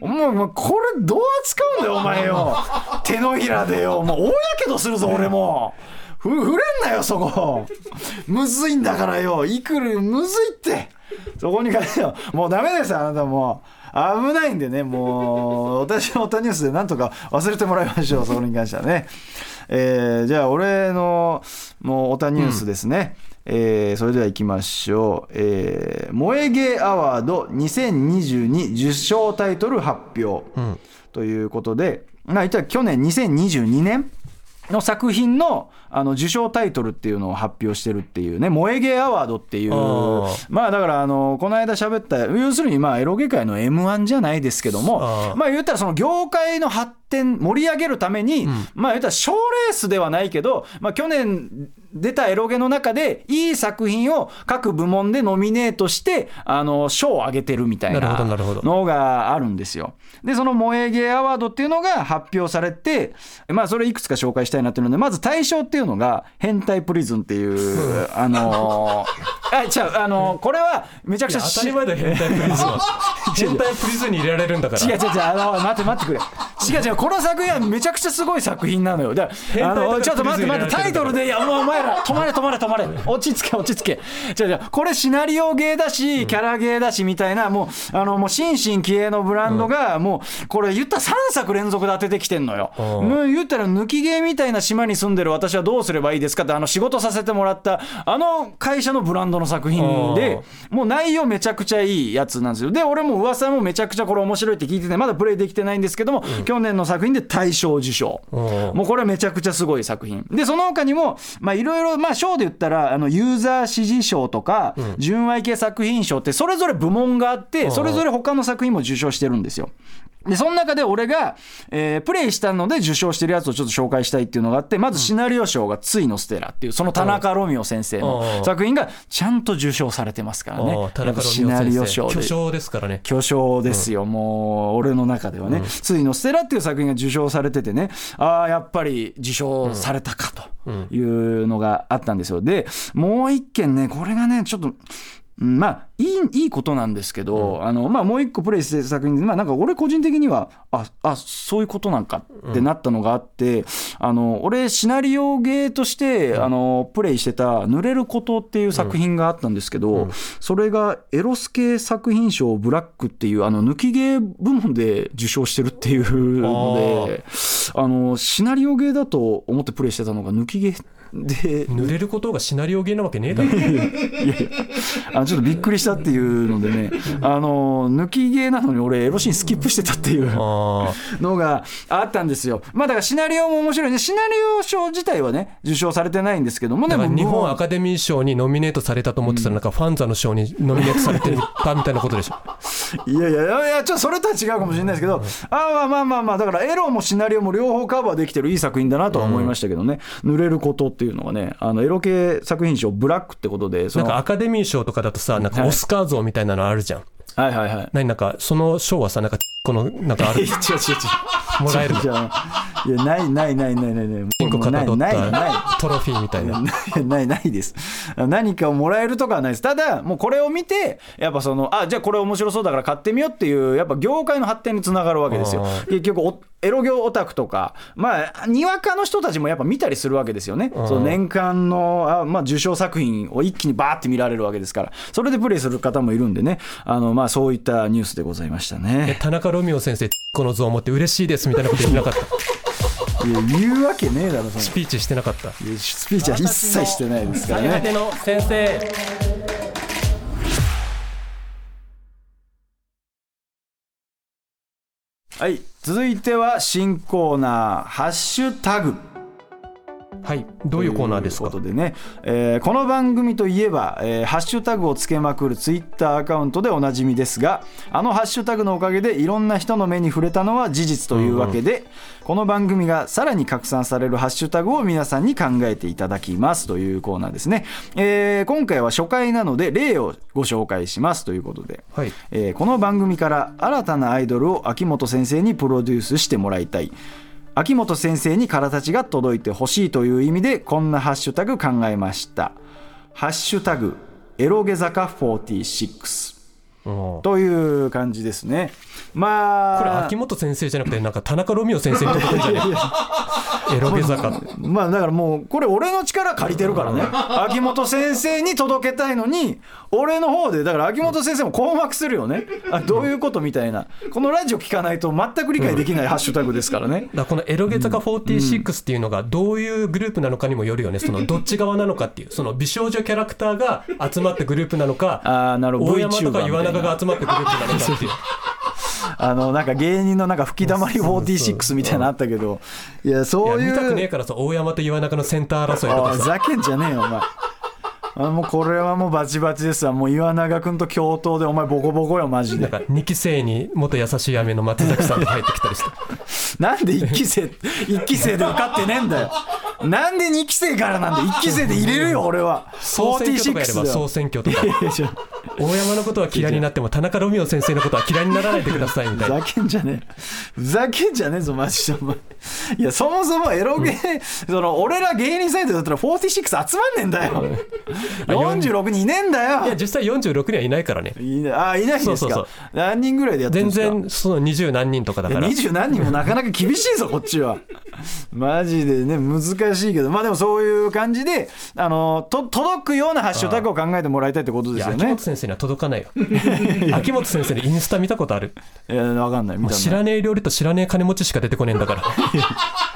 もうもうこれどう扱うんだよお前よ。手のひらでよ。もう大やけどするぞ俺も。ふ触れんなよそこ。むずいんだからよ。いくるむずいって。そこに関しては。もうダメですあなたも。う危ないんでねもう 私のオタニュースでなんとか忘れてもらいましょうそこに関してはね。えーじゃあ俺のもうオタニュースですね、えーそれでは行きましょう、えー萌えゲーアワード2022受賞タイトル発表、ということで、まあ、一応去年2022年の作品のあの受賞タイトルっていうのを発表してるっていうね、萌えゲーアワードっていう、まあだからあ。の、この間喋った、要するにまあエロゲ界の M1 じゃないですけども、まあ言ったらその業界の発展、盛り上げるために、まあ言ったら賞レースではないけど、まあ去年出たエロゲの中で、いい作品を各部門でノミネートして、あの、賞をあげてるみたいなるほどななるほど。のがあるんですよ。で、その萌えゲーアワードっていうのが発表されて、まあそれいくつか紹介したいなっていうので、まず対象っていうのが、変態プリズンっていう、あのー、あ、違う、あのーこれはめちゃくちゃ当たり前だよ変態プリズンは。変態プリズンに入れられるんだから。違う違う違う、あの、待って待ってくれ。違う違う、この作品はめちゃくちゃすごい作品なのよ。だから、あの、ちょっと待って待って、タイトルで、いや、もうお前ら、止まれ止まれ止まれ。落ち着け落ち着け。違う違う、これシナリオゲーだし、キャラゲーだし、みたいな、もう、あの、もう、心身気鋭のブランドが、もう、これ言ったら3作連続で当ててきてんのよ。うん言ったら、抜きゲーみたいな島に住んでる私はどうすればいいですかって、あの、仕事させてもらった、あの会社のブランドの作品で、もう内容めちゃくちゃいいやつなんですよ。で、俺も噂もめちゃくちゃこれ面白いって聞いてて、まだプレイできてないんですけども、去去年の作品で大賞受賞。もうこれはめちゃくちゃすごい作品。でその他にもまあいろいろまあ賞で言ったらあのユーザー支持賞とか、純愛系作品賞ってそれぞれ部門があってそれぞれ他の作品も受賞してるんですよでその中で俺が、えープレイしたので受賞してるやつをちょっと紹介したいっていうのがあってまずシナリオ賞が「ついのステラ」っていうその田中ロミオ先生うん。の作品がちゃんと受賞されてますからね。田中ロシナリオ賞で。匠ですからね。巨匠ですよ、もう俺の中ではね、ついのステラっていう作品が受賞されててね。ああやっぱり受賞されたかというのがあったんですよ。でもう一件ねこれがねちょっとうんまあいいいいことなんですけど、あのまあ、もう一個プレイしてる作品で、まあ、なんか俺個人的にはああそういうことなんかってなったのがあって、あの俺シナリオゲーとして、あのプレイしてた「濡れること」っていう作品があったんですけど、それがエロス系作品賞ブラックっていうあの抜きゲー部門で受賞してるっていうのであのシナリオゲーだと思ってプレイしてたのが抜きゲーで濡れることがシナリオゲーなわけねえだろ。あのちょっとびっくりしたっていうのでね、あの抜きゲーなのに俺、エロシーンスキップしてたっていうあのがあったんですよ。まあだからシナリオも面白いね、シナリオ賞自体はね、受賞されてないんですけども、あだから日もう本アカデミー賞にノミネートされたと思ってたらなん。かファンザの賞にノミネートされてたみたいなことでしょ。いやいやいやいや、ちょっとそれとは違うかもしれないですけど、あまあまあまあまあ、だからエロもシナリオも両方カバーできてるいい作品だなとは思いましたけどね、濡れることっていうのがね、あのエロ系作品賞、ブラックってことで、なんかアカデミー賞とかだとさなんかオスカー像みたいなのあるじゃんはいはいはい。何なんかその賞はさなんかこのなんかある。違う違う違う。もらえる。じゃあ、いや、ないないないないないない。ピンクかたどっないないない。たトロフィーみたいな。ないないです。何かをもらえるとかはないです。ただもうこれを見てやっぱそのあじゃあこれ面白そうだから買ってみようっていうやっぱ業界の発展につながるわけですよ。あ結局おエロ業オタクとかまあにわかの人たちもやっぱ見たりするわけですよね。その年間のあ、まあ、受賞作品を一気にバーって見られるわけですから。それでプレイする方もいるんでね。あのまあそういったニュースでございましたえね田中ロミオ先生この像を持って嬉しいですみたいなこと言ってなかった。いや言うわけねえだろスピーチしてなかった。スピーチは一切してないですからね。手の先生。はい続いては新コーナー「ハッシュタグ」はいどういうコーナーですか？ということでね、えーこの番組といえば、えーハッシュタグをつけまくるツイッターアカウントでおなじみですがあのハッシュタグのおかげでいろんな人の目に触れたのは事実というわけで、この番組がさらに拡散されるハッシュタグを皆さんに考えていただきますというコーナーですね、えー今回は初回なので例をご紹介しますということで、はい。えーこの番組から新たなアイドルを秋元先生にプロデュースしてもらいたい秋元先生に体たちが届いてほしいという意味でこんなハッシュタグ考えました「ハッシュタグエロゲ坂46」うん。という感じですね。まあ。これ秋元先生じゃなくてなんか田中ロミオ先生に届くんじゃね。え エロゲ坂まあだからもうこれ俺の力借りてるからね。秋元先生に届けたいのに俺の方でだから秋元先生も困惑するよね。あどういうことみたいな。このラジオ聞かないと全く理解できないハッシュタグですからね。だこのエロゲ坂46っていうのがどういうグループなのかにもよるよね。そのどっち側なのかっていうその美少女キャラクターが集まってグループなのかああなるほど。大山とか岩永が集まってグループなのかっていう あのなんか芸人のなんか吹き溜まり46みたいなのあったけどいやいそういうや見たくねえからさ大山と岩永のセンター争いとかふざけんじゃねえよお前あもうこれはもうバチバチですわ。もう岩永君と共闘でお前ボコボコよマジで。なんか2期生に元優しい雨の松崎さんが入ってきたりして。なんで1期生一期生で受かってねえんだよ。なんで2期生からなんだ1期生で入れるよ俺は。総選挙とかやれば46だよ。総選挙とか。大山のことは嫌いになっても田中ロミオ先生のことは嫌いにならないでくださいみたいな。ふざけんじゃねえ。ふざけんじゃねえぞマジで。お前。いやそもそもエロゲー、その俺ら芸人サイトだったら46集まんねえんだよ46人いねえんだよ。いや実際46にはいないからね。いないあいないんですか？そうそう何人ぐらいでやってるん全ですか？然その20何人とかだから。二十何人もなかなか厳しいぞ こっちは。マジでね難しいけど。まあでもそういう感じであのと届くようなハッシュタグを考えてもらいたいってこといですよね。や秋元先生には届かないよ。秋元先生のインスタ見たことある？いやわかんない。見もう知たないらねえ料理と知らねえ金持ちしか出てこねえんだから。い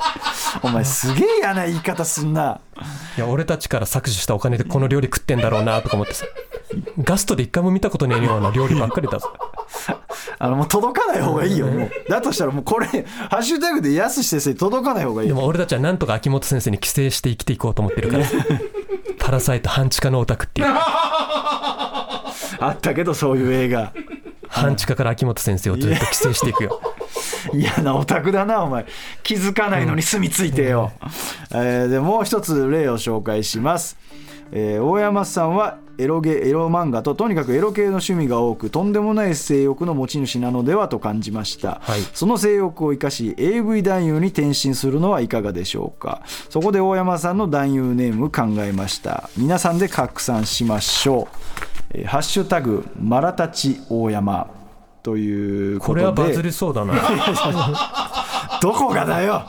お前すげえ嫌な言い方すんな。や俺たちから搾取したお金でこの料理食ってんだろうなとか思ってさ。ガストで一回も見たことねえような料理ばっかりだぞ。あのもう届かない方がいいよもう。だとしたらもうこれハッシュタグでやすし先生に届かない方がいいでも俺たちはなんとか秋元先生に寄生して生きていこうと思ってるから。パラサイト半地下のオタクっていう。あったけどそういう映画半地下から秋元先生をずっと寄生していくよ。嫌なオタクだなお前。気づかないのに住み着いてよ、えーでもう一つ例を紹介します、えー大山さんはエロゲエロ漫画ととにかくエロ系の趣味が多くとんでもない性欲の持ち主なのではと感じました、はい。その性欲を生かし AV 男優に転身するのはいかがでしょうか。そこで大山さんの男優ネーム考えました。皆さんで拡散しましょう、えーハッシュタグマラタチ大山ということで。これはバズりそうだな。どこがだよ。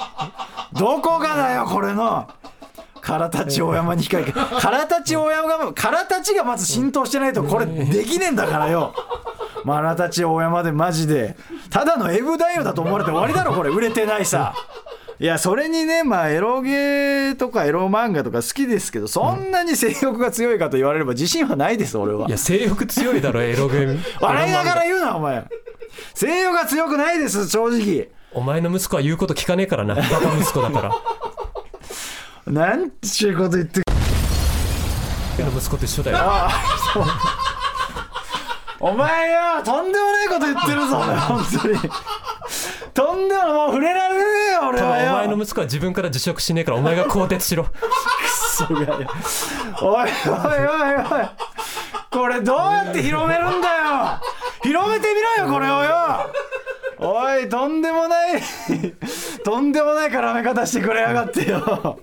どこがだよこれの。空立ち大山に控え空立ち大山が空立ちがまず浸透してないとこれできねえんだからよ。空立ち大山でマジで。ただのエブ男優だと思われて終わりだろこれ。売れてないさいやそれにねまあエロゲーとかエロ漫画とか好きですけどそんなに性欲が強いかと言われれば自信はないです俺は。いや性欲強いだろ エロゲーム。笑いながら言うなお前。性欲が強くないです正直。お前の息子は言うこと聞かねえからな。バカ息子だから。なんちゅうこと言って。俺の息子と一緒だよ。お前よとんでもないこと言ってるぞ本当にとんでももう触れられねえよ俺ただはよお前の息子は自分から辞職しねえからお前が更迭しろ。おいおいおいおい。これどうやって広めるんだよ。広めてみろよこれをよ。おいとんでもないとんでもない絡め方してくれやがってよ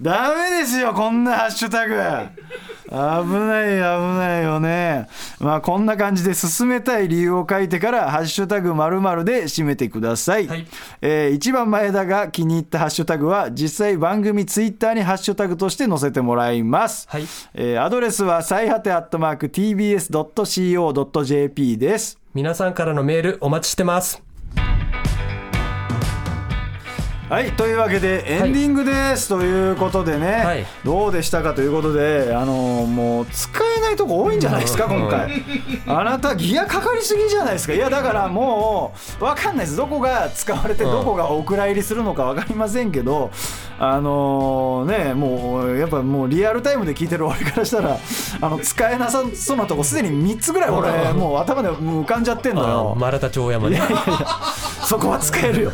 ダメですよこんなハッシュタグ。危ない危ないよね。まあこんな感じで進めたい理由を書いてから「ハッシュタグまるで締めてください、はい。えー一番前田が気に入ったハッシュタグは実際番組ツイッターにハッシュタグとして載せてもらいます、はい。えーアドレスは最果てアットマーク TBS.CO.JP です。皆さんからのメールお待ちしてますはい。というわけでエンディングです、ということでね、はい。どうでしたかということであのーもう使えないとこ多いんじゃないですか今回。あなたギアかかりすぎじゃないですか。いやだからもう分かんないです。どこが使われてうん。どこがお蔵入りするのか分かりませんけどあのーねもうやっぱもうリアルタイムで聞いてる俺からしたらあの使えなさそうなとこすでに3つぐらい俺もう頭で浮かんじゃってんのよ。マラタ町山ね。そこは使えるよ。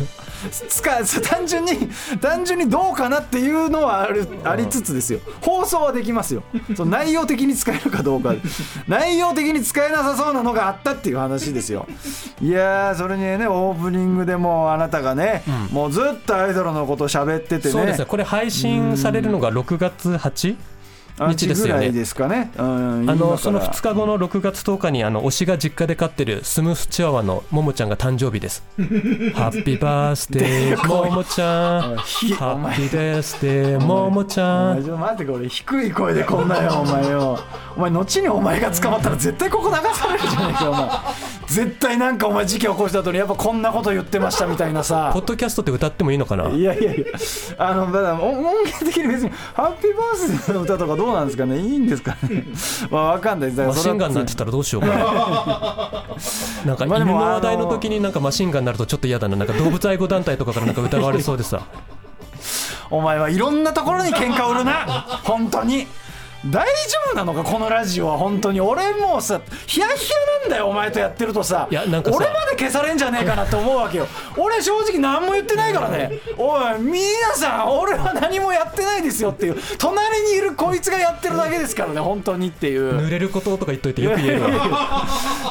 使単純に単純にどうかなっていうのはあるありつつですよ。放送はできますよ。その内容的に使えるかどうか。内容的に使えなさそうなのがあったっていう話ですよ。いやーそれにねオープニングでもうあなたがね、もうずっとアイドルのこと喋っててね。そうですねこれ配信されるのが6月 8? アンチ日ですよねですかね、うん、あのその2日後の6月10日にあの推しが実家で飼ってるスムースチワワのももちゃんが誕生日です。ハッピーバースデーももちゃん。ひハッピーバースデーももちおゃん。前ちょっと待ってこれ低い声でこんなよお前よ。お前後にお前が捕まったら絶対ここ流されるじゃないかお前。絶対なんかお前事件起こした後にやっぱこんなこと言ってましたみたいなさ。ポッドキャストって歌ってもいいのかな？いやいやいや。あのだから音音源的に別に「ハッピーバースデー」の歌とかどうなんですかねいいんですかね まあわかんないマシンガンになってたらどうしようかな。なんか犬の話題の時になんかマシンガンになるとちょっと嫌だな。なんか動物愛護団体とかからなんか疑われそうでさ。お前はいろんなところに喧嘩売るな本当に大丈夫なのかこのラジオは本当に。俺もうさヒヤヒヤなんだよお前とやってるとさ。いやなんかさ俺まで消されんじゃねえかなって思うわけよ。俺正直何も言ってないからね。おい皆さん俺は何もやってないですよっていう。隣にいるこいつがやってるだけですからね本当にっていう。濡れることとか言っといてよく言えるわ。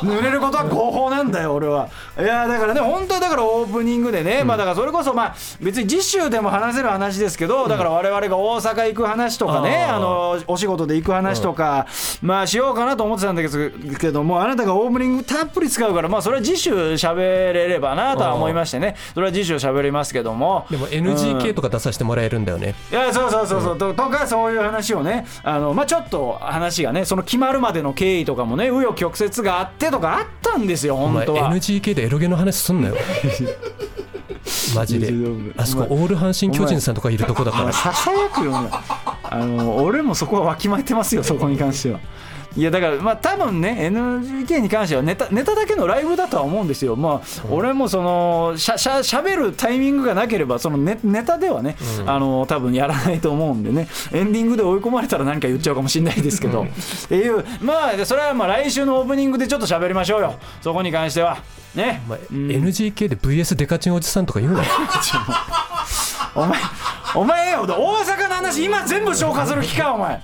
濡れることは合法なんだよ俺は。いやだからね本当はだからオープニングでね、まあだからそれこそまあ別に次週でも話せる話ですけど、だから我々が大阪行く話とかねあのお仕事で行く話とか、まあしようかなと思ってたんだけどけどもあなたがオープニングたっぷり使うからまあそれは次週喋れればなとは思いましてね。それは次週喋りますけども。でも NGK とか出させてもらえるんだよね。いやそうそうそうそう、ととかそういう話をねあの、まあ、ちょっと話がねその決まるまでの経緯とかもね紆余曲折があってとかあったんですよ本当は。NGK でエロゲの話すんなよ。マジで。あそこオール阪神・巨人さんとかいるとこだから。ささやくよねあの俺もそこはわきまえてますよそこに関してはいやだからまあ多分ね NGK に関してはネタネタだけのライブだとは思うんですよ。まあ俺もそのしゃしゃしゃべるタイミングがなければそのネネタではね、あの多分やらないと思うんでね。エンディングで追い込まれたら何か言っちゃうかもしれないですけど。っていうまあそれはまあ来週のオープニングでちょっと喋りましょうよ。そこに関しては。ね。お前 NGK で VS デカチンおじさんとか言うなよ。お前、お前よ、大阪の話、今全部消化する気か、お前。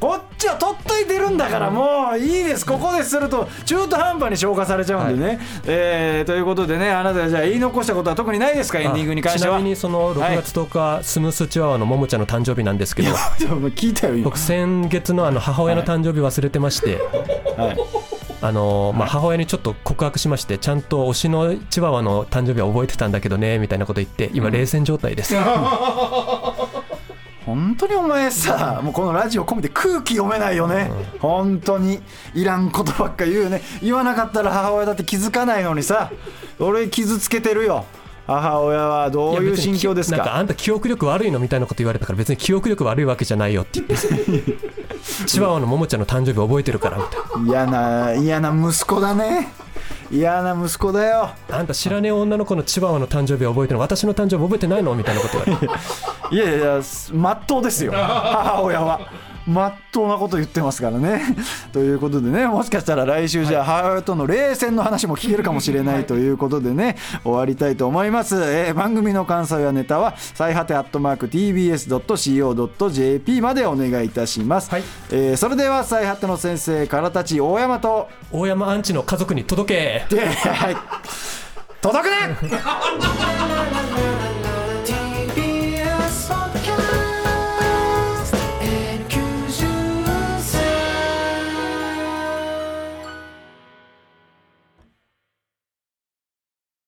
こっちは取っといてるんだから、もういいです、ここですると、中途半端に消化されちゃうんでね。えーということでね、あなたじゃあ言い残したことは特にないですか、エンディングに関しては。ちなみにその6月10日、スムースチワワのももちゃんの誕生日なんですけど。聞いたよ、今。僕。先月のあの母親の誕生日忘れてまして、はい。あのまあ、母親にちょっと告白しましてちゃんと推しのチワワの誕生日は覚えてたんだけどねみたいなこと言って今冷戦状態です、本当にお前さ、もうこのラジオ込めて空気読めないよね、本当にいらんことばっか言うよね、言わなかったら母親だって気づかないのにさ、俺、傷つけてるよ、母親はどういう心境ですか？なんかあんた記憶力悪いのみたいなこと言われたから別に記憶力悪いわけじゃないよって言って。チワワのももちゃんの誕生日覚えてるからみたい嫌な嫌な息子だね嫌な息子だよ。なあんた知らねえ女の子のチワワの誕生日覚えてるの？私の誕生日覚えてないの？みたいなこと言われて。いやいやまっとうですよ。母親はまっとうなこと言ってますからね。ということでねもしかしたら来週じゃあ母親との冷戦の話も聞けるかもしれないということでね終わりたいと思います、えー番組の感想やネタは最果てアットマーク TBS.CO.JP までお願いいたします、はい。えーそれでは最果ての先生からたち大山と大山アンチの家族に届け。で、はい、届くね